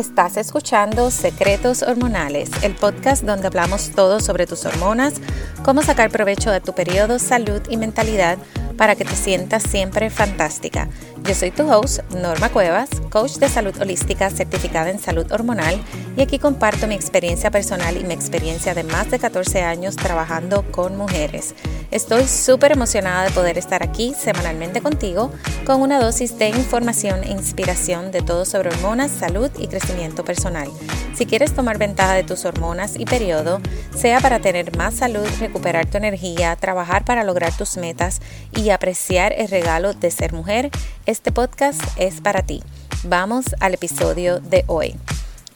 Estás escuchando Secretos Hormonales, el podcast donde hablamos todo sobre tus hormonas, cómo sacar provecho de tu periodo, salud y mentalidad para que te sientas siempre fantástica. Yo soy tu host, Norma Cuevas, coach de salud holística certificada en salud hormonal y aquí comparto mi experiencia personal y mi experiencia de más de 14 años trabajando con mujeres. Estoy súper emocionada de poder estar aquí semanalmente contigo con una dosis de información e inspiración de todo sobre hormonas, salud y crecimiento personal. Si quieres tomar ventaja de tus hormonas y periodo, sea para tener más salud, recuperar tu energía, trabajar para lograr tus metas y apreciar el regalo de ser mujer, este podcast es para ti. Vamos al episodio de hoy.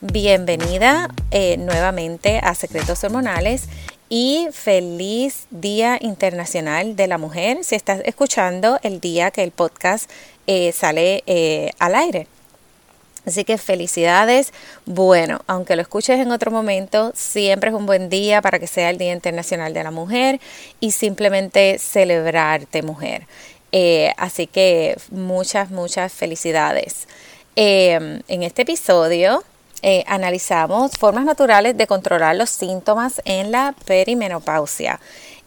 Bienvenida eh, nuevamente a Secretos Hormonales y feliz Día Internacional de la Mujer si estás escuchando el día que el podcast eh, sale eh, al aire. Así que felicidades. Bueno, aunque lo escuches en otro momento, siempre es un buen día para que sea el Día Internacional de la Mujer y simplemente celebrarte mujer. Eh, así que muchas, muchas felicidades. En este episodio eh, analizamos formas naturales de controlar los síntomas en la perimenopausia.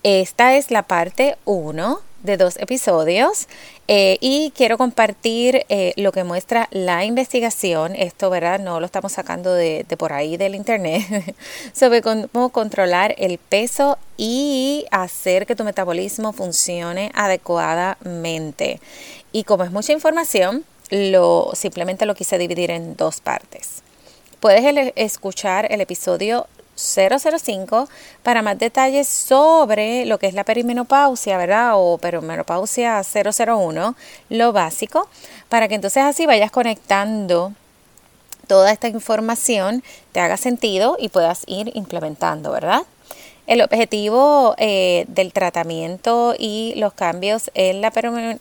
Esta es la parte 1 de dos episodios eh, y quiero compartir eh, lo que muestra la investigación, esto verdad no lo estamos sacando de, por ahí del internet, sobre cómo controlar el peso y hacer que tu metabolismo funcione adecuadamente. Y como es mucha información, simplemente lo quise dividir en dos partes. Puedes escuchar el episodio 005 para más detalles sobre lo que es la perimenopausia, ¿verdad? O perimenopausia 001, lo básico, para que entonces así vayas conectando toda esta información, te haga sentido y puedas ir implementando, ¿verdad? El objetivo eh, del tratamiento y los cambios en la,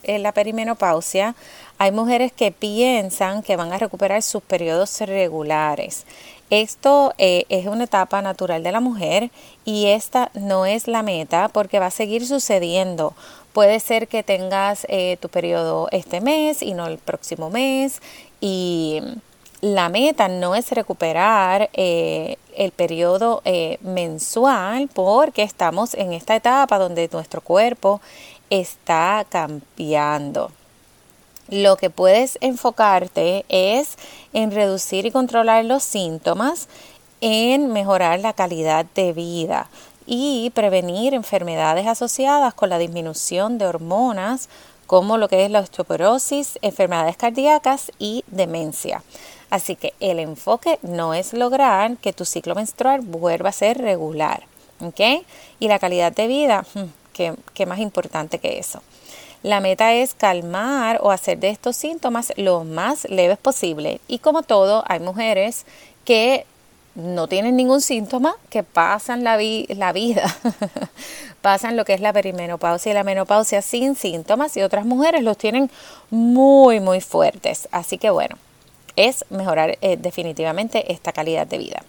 en la perimenopausia, hay mujeres que piensan que van a recuperar sus periodos regulares. Esto eh, es una etapa natural de la mujer y esta no es la meta porque va a seguir sucediendo. Puede ser que tengas eh, tu periodo este mes y no el próximo mes y la meta no es recuperar eh, el periodo mensual porque estamos en esta etapa donde nuestro cuerpo está cambiando lo que puedes enfocarte es en reducir y controlar los síntomas, en mejorar la calidad de vida y prevenir enfermedades asociadas con la disminución de hormonas como lo que es la osteoporosis, enfermedades cardíacas y demencia. Así que el enfoque no es lograr que tu ciclo menstrual vuelva a ser regular. ¿Ok? Y la calidad de vida, hmm, ¿qué, más importante que eso? La meta es calmar o hacer de estos síntomas lo más leves posible. Y como todo, hay mujeres que no tienen ningún síntoma, que pasan la, la vida, pasan lo que es la perimenopausia y la menopausia sin síntomas y otras mujeres los tienen muy, muy fuertes. Así que bueno, es mejorar eh, definitivamente esta calidad de vida.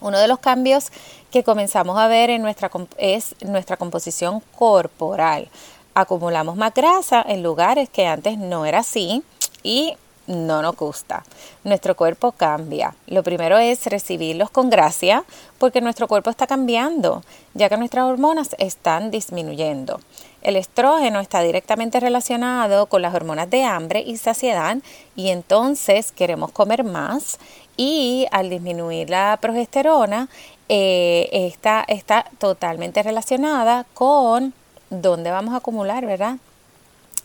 Uno de los cambios que comenzamos a ver en nuestra, es nuestra composición corporal acumulamos más grasa en lugares que antes no era así y no nos gusta. Nuestro cuerpo cambia. Lo primero es recibirlos con gracia porque nuestro cuerpo está cambiando, ya que nuestras hormonas están disminuyendo. El estrógeno está directamente relacionado con las hormonas de hambre y saciedad y entonces queremos comer más y al disminuir la progesterona eh, esta está totalmente relacionada con dónde vamos a acumular, ¿verdad?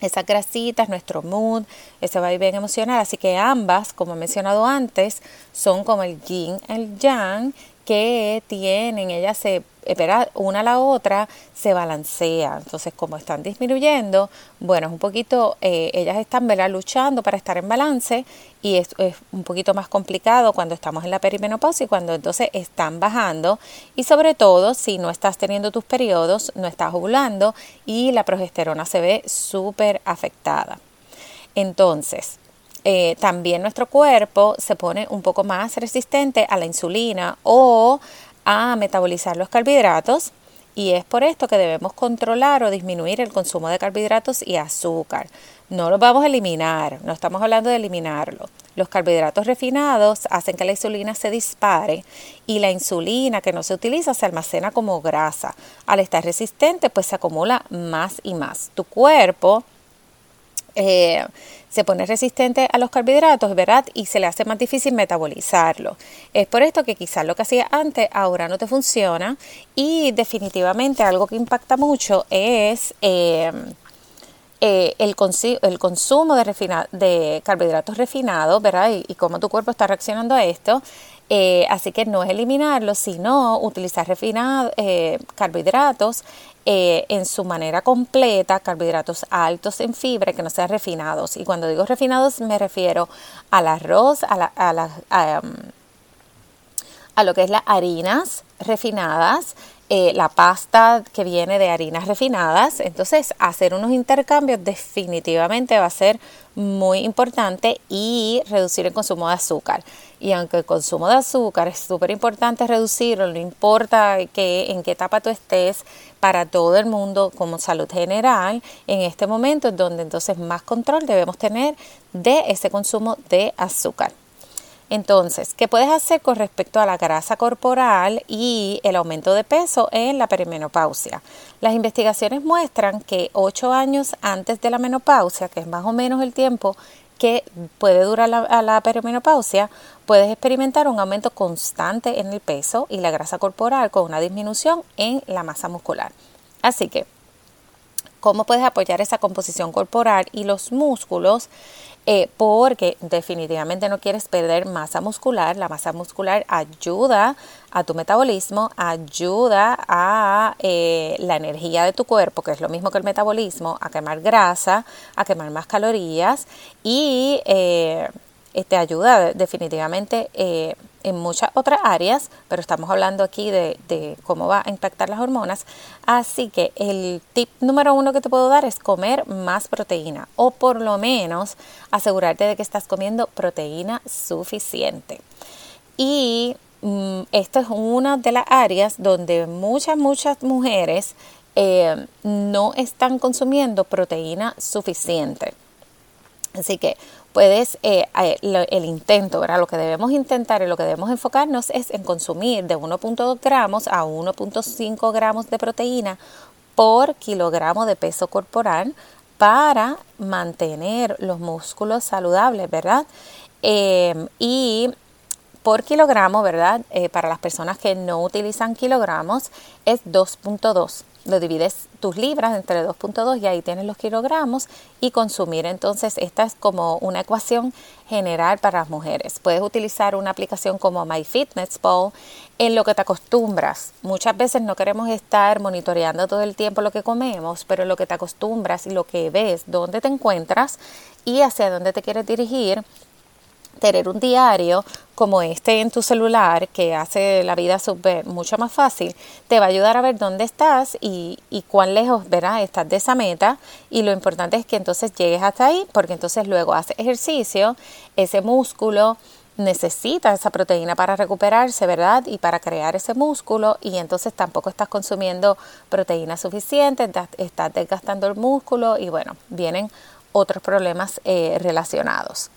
Esas grasitas, nuestro mood, ese va bien emocional. Así que ambas, como he mencionado antes, son como el yin, el yang, que tienen, ellas se espera una a la otra se balancea. Entonces, como están disminuyendo, bueno, es un poquito, eh, ellas están ¿verdad? luchando para estar en balance y es, es, un poquito más complicado cuando estamos en la perimenopausia y cuando entonces están bajando. Y sobre todo, si no estás teniendo tus periodos, no estás ovulando y la progesterona se ve súper afectada. Entonces, eh, también nuestro cuerpo se pone un poco más resistente a la insulina o a metabolizar los carbohidratos y es por esto que debemos controlar o disminuir el consumo de carbohidratos y azúcar. No los vamos a eliminar, no estamos hablando de eliminarlo. Los carbohidratos refinados hacen que la insulina se dispare y la insulina que no se utiliza se almacena como grasa. Al estar resistente, pues se acumula más y más. Tu cuerpo eh, se pone resistente a los carbohidratos, ¿verdad? Y se le hace más difícil metabolizarlo. Es por esto que quizás lo que hacía antes ahora no te funciona y definitivamente algo que impacta mucho es... Eh, eh, el, el, consumo de, de, carbohidratos refinados, ¿verdad? Y, cómo tu cuerpo está reaccionando a esto. Eh, así que no es eliminarlo, sino utilizar refinados, eh, carbohidratos en su manera completa, carbohidratos altos en fibra que no sean refinados. Y cuando digo refinados me refiero al arroz, a, a, a, a lo que es las harinas refinadas, eh, la pasta que viene de harinas refinadas. Entonces, hacer unos intercambios definitivamente va a ser muy importante y reducir el consumo de azúcar. Y aunque el consumo de azúcar es súper importante reducirlo, no importa que, en qué etapa tú estés, para todo el mundo como salud general, en este momento es donde entonces más control debemos tener de ese consumo de azúcar. Entonces, ¿qué puedes hacer con respecto a la grasa corporal y el aumento de peso en la perimenopausia? Las investigaciones muestran que 8 años antes de la menopausia, que es más o menos el tiempo que puede durar la, la perimenopausia, puedes experimentar un aumento constante en el peso y la grasa corporal con una disminución en la masa muscular. Así que, ¿cómo puedes apoyar esa composición corporal y los músculos? Eh, porque definitivamente no quieres perder masa muscular. La masa muscular ayuda a tu metabolismo, ayuda a eh, la energía de tu cuerpo, que es lo mismo que el metabolismo, a quemar grasa, a quemar más calorías y eh, te ayuda definitivamente en muchas otras áreas, pero estamos hablando aquí de, cómo va a impactar las hormonas. Así que el tip número uno que te puedo dar es comer más proteína o por lo menos asegurarte de que estás comiendo proteína suficiente. Y mm, esto es una de las áreas donde muchas, muchas mujeres eh, no están consumiendo proteína suficiente. Así que puedes, eh, eh, el intento, ¿verdad? Lo que debemos intentar y lo que debemos enfocarnos es en consumir de 1.2 gramos a 1.5 gramos de proteína por kilogramo de peso corporal para mantener los músculos saludables, ¿verdad? Em, y por kilogramo, ¿verdad? Eh, para las personas que no utilizan kilogramos es 2.2 lo divides tus libras entre 2.2 y ahí tienes los kilogramos y consumir. Entonces, esta es como una ecuación general para las mujeres. Puedes utilizar una aplicación como MyFitnessPal en lo que te acostumbras. Muchas veces no queremos estar monitoreando todo el tiempo lo que comemos, pero lo que te acostumbras y lo que ves, dónde te encuentras y hacia dónde te quieres dirigir, tener un diario como este en tu celular que hace la vida super, mucho más fácil, te va a ayudar a ver dónde estás y, y cuán lejos verás estás de esa meta y lo importante es que entonces llegues hasta ahí porque entonces luego haces ejercicio, ese músculo necesita esa proteína para recuperarse, ¿verdad? Y para crear ese músculo y entonces tampoco estás consumiendo proteína suficiente, estás desgastando el músculo y bueno, vienen otros problemas eh, relacionados.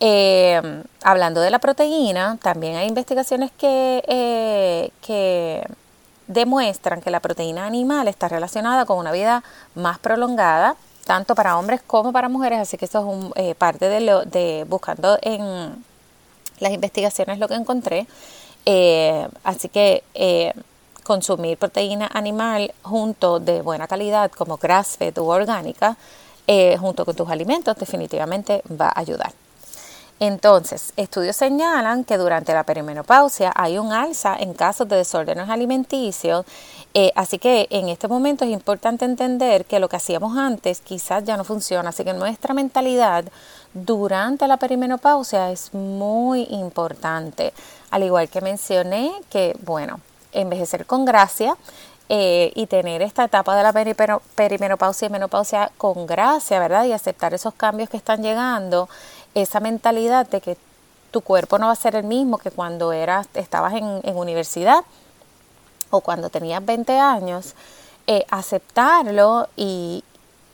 Eh, hablando de la proteína, también hay investigaciones que, eh, que demuestran que la proteína animal está relacionada con una vida más prolongada, tanto para hombres como para mujeres, así que eso es un, eh, parte de, lo, de buscando en las investigaciones lo que encontré. así que consumir proteína animal junto de buena calidad como grass-fed u orgánica, junto con tus alimentos, definitivamente va a ayudar. Entonces, estudios señalan que durante la perimenopausia hay un alza en casos de desórdenes alimenticios, eh, así que en este momento es importante entender que lo que hacíamos antes quizás ya no funciona, así que nuestra mentalidad durante la perimenopausia es muy importante, al igual que mencioné que, bueno, envejecer con gracia eh, y tener esta etapa de la perimenopausia y menopausia con gracia, ¿verdad? Y aceptar esos cambios que están llegando esa mentalidad de que tu cuerpo no va a ser el mismo que cuando eras, estabas en, universidad o cuando tenías 20 años, eh, aceptarlo y,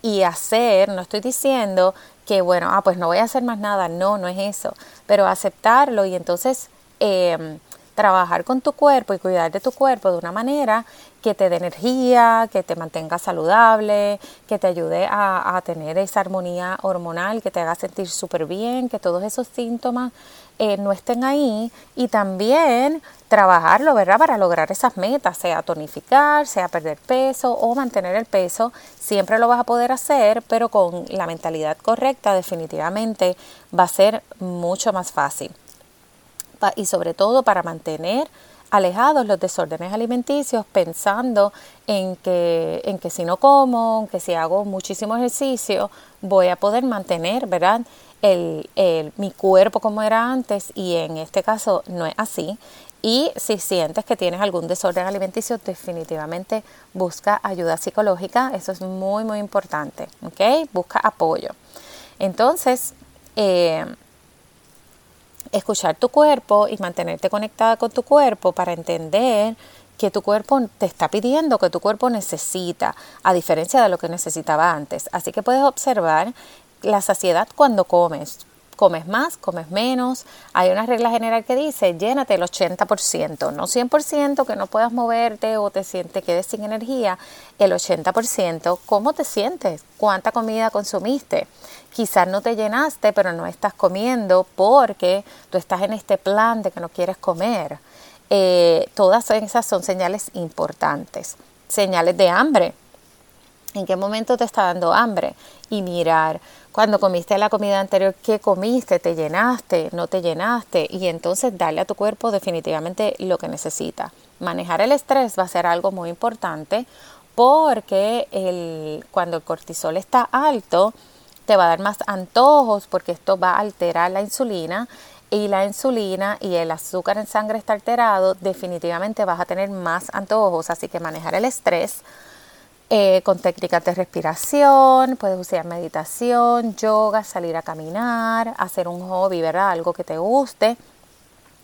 y hacer, no estoy diciendo que bueno, ah, pues no voy a hacer más nada, no, no es eso, pero aceptarlo y entonces em, trabajar con tu cuerpo y cuidar de tu cuerpo de una manera que te dé energía, que te mantenga saludable, que te ayude a, tener esa armonía hormonal, que te haga sentir súper bien, que todos esos síntomas eh, no estén ahí y también trabajarlo, ¿verdad? Para lograr esas metas, sea tonificar, sea perder peso o mantener el peso, siempre lo vas a poder hacer, pero con la mentalidad correcta definitivamente va a ser mucho más fácil. Y sobre todo para mantener alejados los desórdenes alimenticios pensando en que, en que si no como, que si hago muchísimo ejercicio, voy a poder mantener, ¿verdad? El, el, mi cuerpo como era antes y en este caso no es así y si sientes que tienes algún desorden alimenticio, definitivamente busca ayuda psicológica. Eso es muy, muy importante. Busca apoyo. Entonces, eh, escuchar tu cuerpo y mantenerte conectada con tu cuerpo para entender que tu cuerpo te está pidiendo, que tu cuerpo necesita, a diferencia de lo que necesitaba antes. Así que puedes observar la saciedad cuando comes comes más, comes menos. Hay una regla general que dice, llénate el 80%, no 100% que no puedas moverte o te sientes, quedes sin energía, el 80%, ¿cómo te sientes? ¿Cuánta comida consumiste? Quizás no te llenaste, pero no estás comiendo porque tú estás en este plan de que no quieres comer. Eh, todas esas son señales importantes. Señales de hambre. ¿En qué momento te está dando hambre? Y mirar cuando comiste la comida anterior, ¿qué comiste? ¿Te llenaste? ¿No te llenaste? Y entonces darle a tu cuerpo definitivamente lo que necesita. Manejar el estrés va a ser algo muy importante porque cuando el cortisol está alto, te va a dar más antojos porque esto va a alterar la insulina y la insulina y el azúcar en sangre está alterado, definitivamente vas a tener más antojos. Así que manejar el estrés eh, con técnicas de respiración, puedes usar meditación, yoga, salir a caminar, hacer un hobby, ¿verdad? Algo que te guste.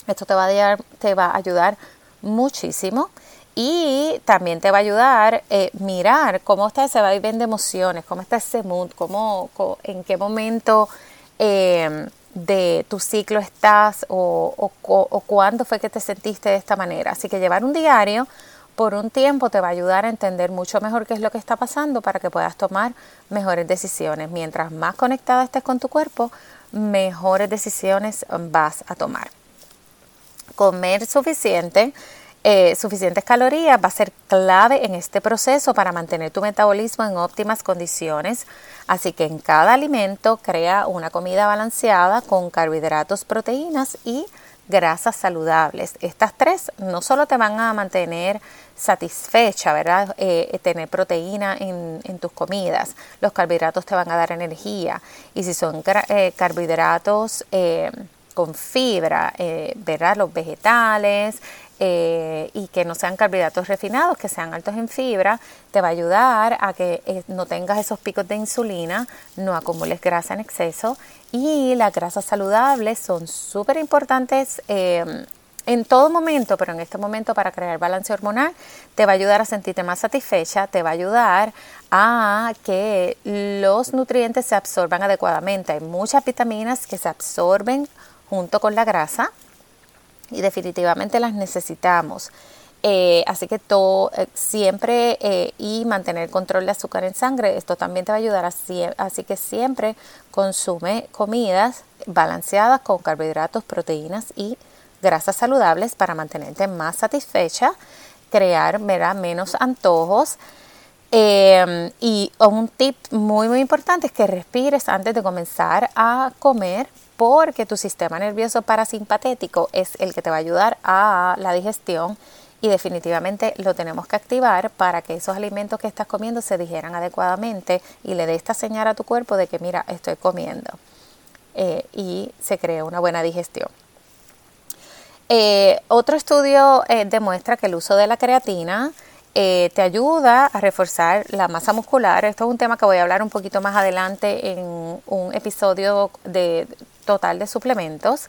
Esto te va a, te va a ayudar muchísimo y también te va a ayudar eh, mirar cómo está ese vaivén de emociones, cómo está ese mood, cómo, en qué momento em, de tu ciclo estás o, o, o cuándo fue que te sentiste de esta manera. Así que llevar un diario por un tiempo te va a ayudar a entender mucho mejor qué es lo que está pasando para que puedas tomar mejores decisiones. Mientras más conectada estés con tu cuerpo, mejores decisiones vas a tomar. Comer suficiente, eh, suficientes calorías va a ser clave en este proceso para mantener tu metabolismo en óptimas condiciones. Así que en cada alimento crea una comida balanceada con carbohidratos, proteínas y grasas saludables. Estas tres no solo te van a mantener satisfecha, ¿verdad? Eh, tener proteína en, tus comidas. Los carbohidratos te van a dar energía. Y si son eh, carbohidratos eh, con fibra, ¿verdad? Los vegetales, y que no sean carbohidratos refinados, que sean altos en fibra, te va a ayudar a que no tengas esos picos de insulina, no acumules grasa en exceso y las grasas saludables son súper importantes en todo momento, pero en este momento para crear balance hormonal, te va a ayudar a sentirte más satisfecha, te va a ayudar a que los nutrientes se absorban adecuadamente. Hay muchas vitaminas que se absorben junto con la grasa y definitivamente las necesitamos. Eh, así que todo, eh, siempre eh, y mantener control de azúcar en sangre, esto también te va a ayudar. Así, que siempre consume comidas balanceadas con carbohidratos, proteínas y grasas saludables para mantenerte más satisfecha, crear menos antojos. Em, y un tip muy muy importante es que respires antes de comenzar a comer porque tu sistema nervioso parasimpatético es el que te va a ayudar a la digestión y definitivamente lo tenemos que activar para que esos alimentos que estás comiendo se digieran adecuadamente y le dé esta señal a tu cuerpo de que mira, estoy comiendo eh, y se crea una buena digestión. Eh, otro estudio eh, demuestra que el uso de la creatina te ayuda a reforzar la masa muscular. Esto es un tema que voy a hablar un poquito más adelante en un episodio de total de suplementos.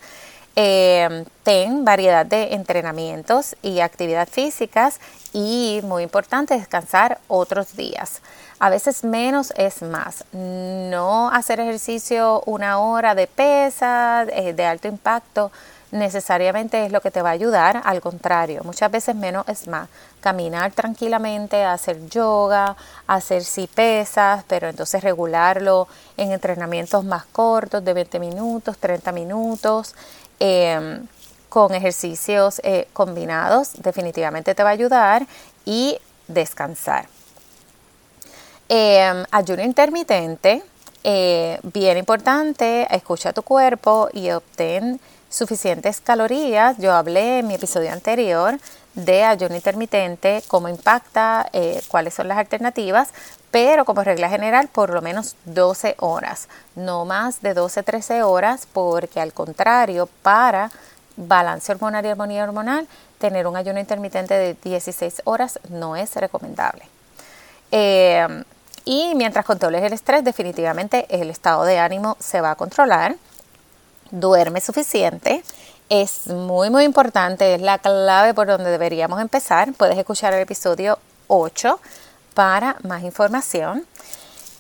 te ten variedad de entrenamientos y actividades físicas y, muy importante, descansar otros días. A veces menos es más. No hacer ejercicio una hora de pesa, eh, de alto impacto, necesariamente es lo que te va a ayudar. Al contrario, muchas veces menos es más. Caminar tranquilamente, hacer yoga, hacer si pesas, pero entonces regularlo en entrenamientos más cortos de 20 minutos, 30 minutos. Em, con ejercicios eh, combinados definitivamente te va a ayudar y descansar. Eh, ayuno intermitente, eh, bien importante, escucha tu cuerpo y obtén suficientes calorías. Yo hablé en mi episodio anterior de ayuno intermitente, cómo impacta, eh, cuáles son las alternativas, pero como regla general por lo menos 12 horas, no más de 12-13 horas, porque al contrario, para balance hormonal y armonía hormonal, tener un ayuno intermitente de 16 horas no es recomendable. Eh, y mientras controles el estrés, definitivamente el estado de ánimo se va a controlar. Duerme suficiente. Es muy, muy importante. Es la clave por donde deberíamos empezar. Puedes escuchar el episodio 8 para más información.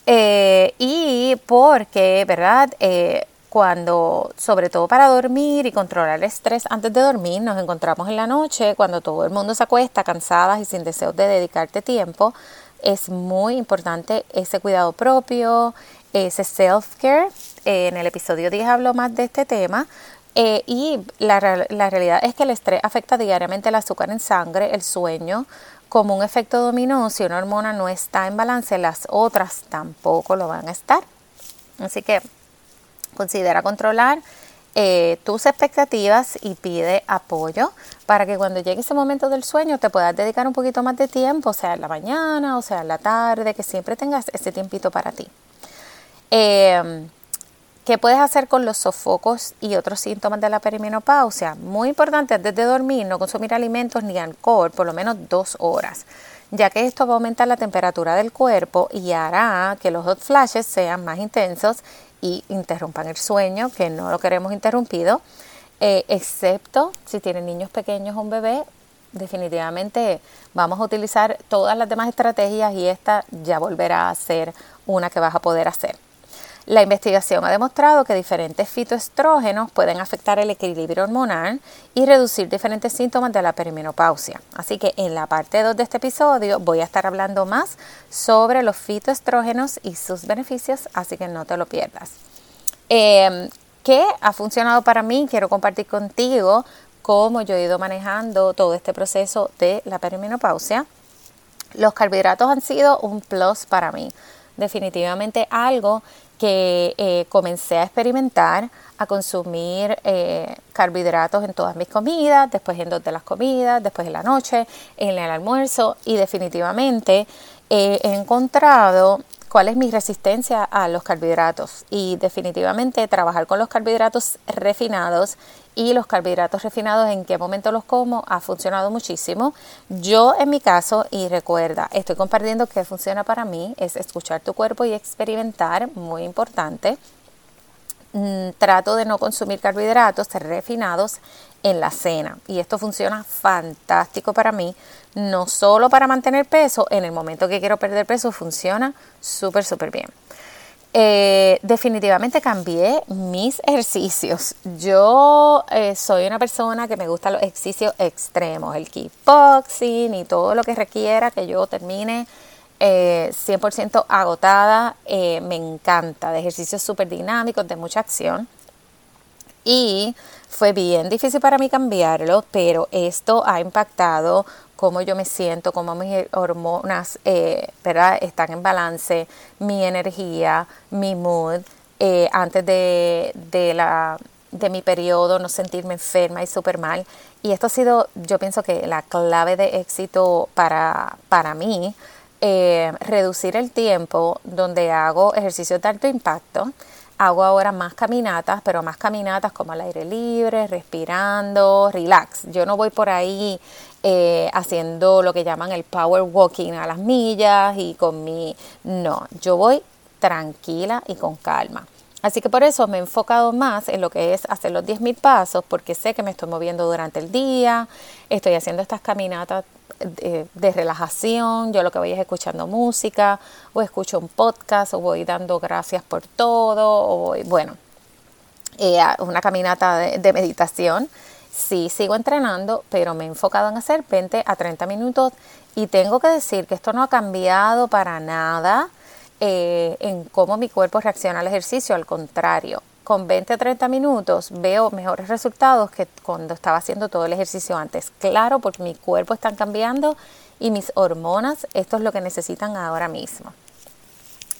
Eh, y porque, ¿verdad? Eh, cuando, sobre todo para dormir y controlar el estrés antes de dormir, nos encontramos en la noche, cuando todo el mundo se acuesta cansadas y sin deseos de dedicarte tiempo, es muy importante ese cuidado propio, ese self-care. Eh, en el episodio 10 hablo más de este tema. Eh, y la, la realidad es que el estrés afecta diariamente el azúcar en sangre, el sueño, como un efecto dominó, si una hormona no está en balance, las otras tampoco lo van a estar. Así que considera controlar eh, tus expectativas y pide apoyo para que cuando llegue ese momento del sueño te puedas dedicar un poquito más de tiempo, sea en la mañana, o sea en la tarde, que siempre tengas ese tiempito para ti. Eh, ¿Qué puedes hacer con los sofocos y otros síntomas de la perimenopausia? Muy importante, antes de dormir, no consumir alimentos ni alcohol por lo menos dos horas, ya que esto va a aumentar la temperatura del cuerpo y hará que los hot flashes sean más intensos y interrumpan el sueño, que no lo queremos interrumpido, eh, excepto si tienen niños pequeños o un bebé, definitivamente vamos a utilizar todas las demás estrategias y esta ya volverá a ser una que vas a poder hacer. La investigación ha demostrado que diferentes fitoestrógenos pueden afectar el equilibrio hormonal y reducir diferentes síntomas de la perimenopausia. Así que en la parte 2 de este episodio voy a estar hablando más sobre los fitoestrógenos y sus beneficios, así que no te lo pierdas. Em, ¿Qué ha funcionado para mí? Quiero compartir contigo cómo yo he ido manejando todo este proceso de la perimenopausia. Los carbohidratos han sido un plus para mí definitivamente algo que eh, comencé a experimentar, a consumir eh, carbohidratos en todas mis comidas, después en dos de las comidas, después en la noche, en el almuerzo y definitivamente he encontrado cuál es mi resistencia a los carbohidratos. Y definitivamente trabajar con los carbohidratos refinados y los carbohidratos refinados en qué momento los como ha funcionado muchísimo. Yo en mi caso, y recuerda, estoy compartiendo qué funciona para mí, es escuchar tu cuerpo y experimentar, muy importante. Mm, trato de no consumir carbohidratos refinados en la cena y esto funciona fantástico para mí no solo para mantener peso, en el momento que quiero perder peso funciona súper, súper bien. Eh, definitivamente cambié mis ejercicios. Yo eh, soy una persona que me gusta los ejercicios extremos, el kickboxing y todo lo que requiera que yo termine 100% eh, agotada. me encanta, de ejercicios súper dinámicos, de mucha acción. Y fue bien difícil para mí cambiarlo, pero esto ha impactado cómo yo me siento, cómo mis hormonas eh, ¿verdad? están en balance, mi energía, mi mood, eh, antes de, de, la, de mi periodo, no sentirme enferma y súper mal. Y esto ha sido, yo pienso que la clave de éxito para, para mí, eh, reducir el tiempo donde hago ejercicios de alto impacto. Hago ahora más caminatas, pero más caminatas como al aire libre, respirando, relax. Yo no voy por ahí eh, haciendo lo que llaman el power walking a las millas y con mi... No, yo voy tranquila y con calma. Así que por eso me he enfocado más en lo que es hacer los 10.000 pasos, porque sé que me estoy moviendo durante el día, estoy haciendo estas caminatas de, de, relajación, yo lo que voy es escuchando música, o escucho un podcast, o voy dando gracias por todo, o voy, bueno, eh, una caminata de, de meditación. Sí, sigo entrenando, pero me he enfocado en hacer 20 a 30 minutos y tengo que decir que esto no ha cambiado para nada eh, en cómo mi cuerpo reacciona al ejercicio, al contrario. Con 20 a 30 minutos veo mejores resultados que cuando estaba haciendo todo el ejercicio antes. Claro, porque mi cuerpo está cambiando y mis hormonas, esto es lo que necesitan ahora mismo.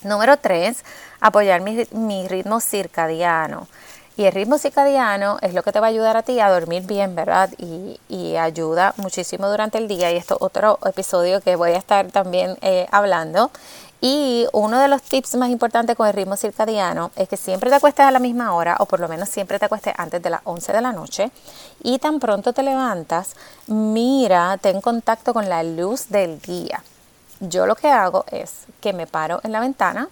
Número 3, apoyar mi, ritmo circadiano. Y el ritmo circadiano es lo que te va a ayudar a ti a dormir bien, ¿verdad? Y, ayuda muchísimo durante el día. Y esto otro episodio que voy a estar también eh, hablando. Y uno de los tips más importantes con el ritmo circadiano es que siempre te acuestes a la misma hora o por lo menos siempre te acuestes antes de las 11 de la noche y tan pronto te levantas, mira, ten contacto con la luz del día. Yo lo que hago es que me paro en la ventana,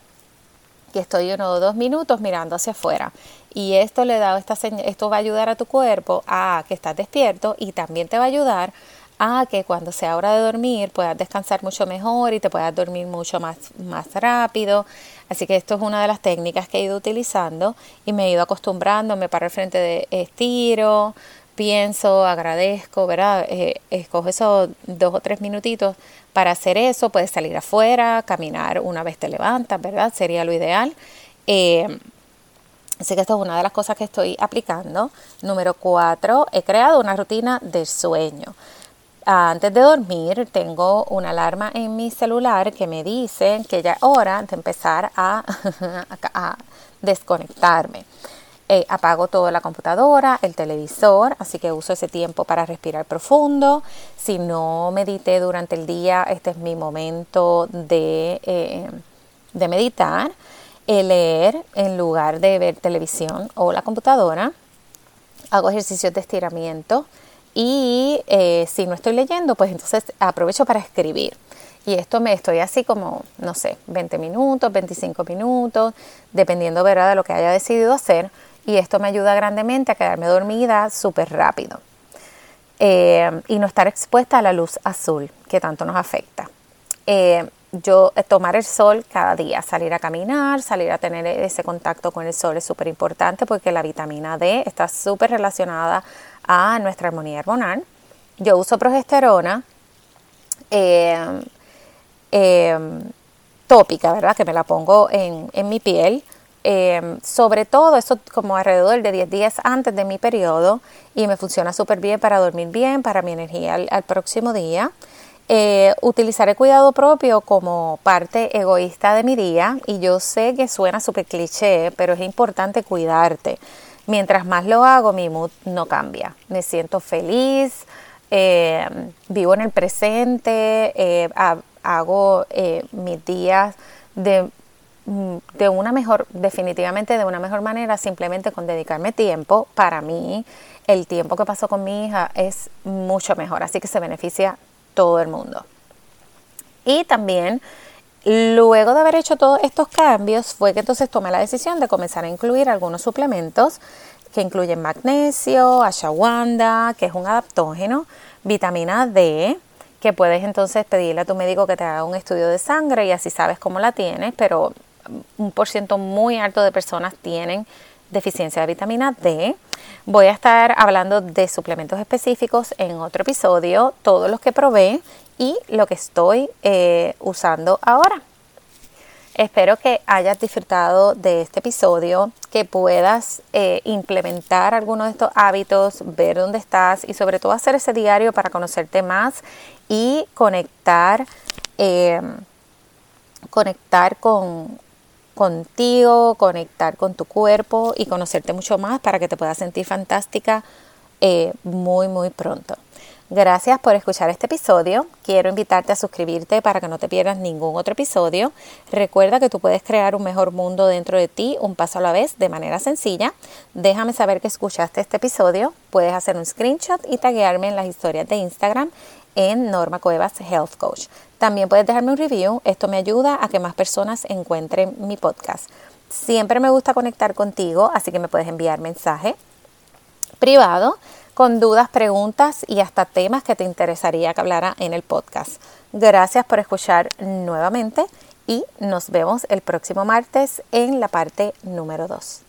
que estoy uno o dos minutos mirando hacia afuera y esto le da esta esto va a ayudar a tu cuerpo a que estás despierto y también te va a ayudar a que cuando sea hora de dormir puedas descansar mucho mejor y te puedas dormir mucho más, más rápido. Así que esto es una de las técnicas que he ido utilizando y me he ido acostumbrando, me paro al frente de estiro, pienso, agradezco, ¿verdad? Eh, escojo esos dos o tres minutitos para hacer eso, puedes salir afuera, caminar una vez te levantas, ¿verdad? Sería lo ideal. Eh, Así que esto es una de las cosas que estoy aplicando. Número cuatro, he creado una rutina de sueño. Antes de dormir tengo una alarma en mi celular que me dice que ya es hora de empezar a, desconectarme. Eh, apago toda la computadora, el televisor, así que uso ese tiempo para respirar profundo. Si no medité durante el día, este es mi momento de, eh, de meditar leer en lugar de ver televisión o la computadora. Hago ejercicios de estiramiento y eh, si no estoy leyendo, pues entonces aprovecho para escribir. Y esto me estoy así como, no sé, 20 minutos, 25 minutos, dependiendo ¿verdad? de lo que haya decidido hacer. Y esto me ayuda grandemente a quedarme dormida súper rápido. Eh, y no estar expuesta a la luz azul que tanto nos afecta. Eh, yo tomar el sol cada día, salir a caminar, salir a tener ese contacto con el sol es súper importante porque la vitamina D está súper relacionada a nuestra armonía hormonal. Yo uso progesterona em, em, tópica, ¿verdad? Que me la pongo en, mi piel. Em, sobre todo eso como alrededor de 10 días antes de mi periodo y me funciona súper bien para dormir bien, para mi energía al próximo día. Eh, utilizar el cuidado propio como parte egoísta de mi día y yo sé que suena súper cliché, pero es importante cuidarte. Mientras más lo hago, mi mood no cambia. Me siento feliz, eh, vivo en el presente, eh, hago mis días de, mm, de una mejor, definitivamente de una mejor manera, simplemente con dedicarme tiempo. Para mí, el tiempo que paso con mi hija es mucho mejor, así que se beneficia todo el mundo. Y también, luego de haber hecho todos estos cambios, fue que entonces tomé la decisión de comenzar a incluir algunos suplementos que incluyen magnesio, ashwagandha, que es un adaptógeno, vitamina D, que puedes entonces pedirle a tu médico que te haga un estudio de sangre y así sabes cómo la tienes, pero un por ciento muy alto de personas tienen deficiencia de vitamina D. Voy a estar hablando de suplementos específicos en otro episodio, todos los que probé y lo que estoy eh, usando ahora. Espero que hayas disfrutado de este episodio, que puedas eh, implementar algunos de estos hábitos, ver dónde estás y sobre todo hacer ese diario para conocerte más y conectar, eh, conectar con, contigo, conectar con tu cuerpo y conocerte mucho más para que te puedas sentir fantástica eh, muy, muy pronto. Gracias por escuchar este episodio. Quiero invitarte a suscribirte para que no te pierdas ningún otro episodio. Recuerda que tú puedes crear un mejor mundo dentro de ti, un paso a la vez, de manera sencilla. Déjame saber que escuchaste este episodio. Puedes hacer un screenshot y taguearme en las historias de Instagram en Norma Cuevas Health Coach. También puedes dejarme un review, esto me ayuda a que más personas encuentren mi podcast. Siempre me gusta conectar contigo, así que me puedes enviar mensaje privado con dudas, preguntas y hasta temas que te interesaría que hablara en el podcast. Gracias por escuchar nuevamente y nos vemos el próximo martes en la parte número 2.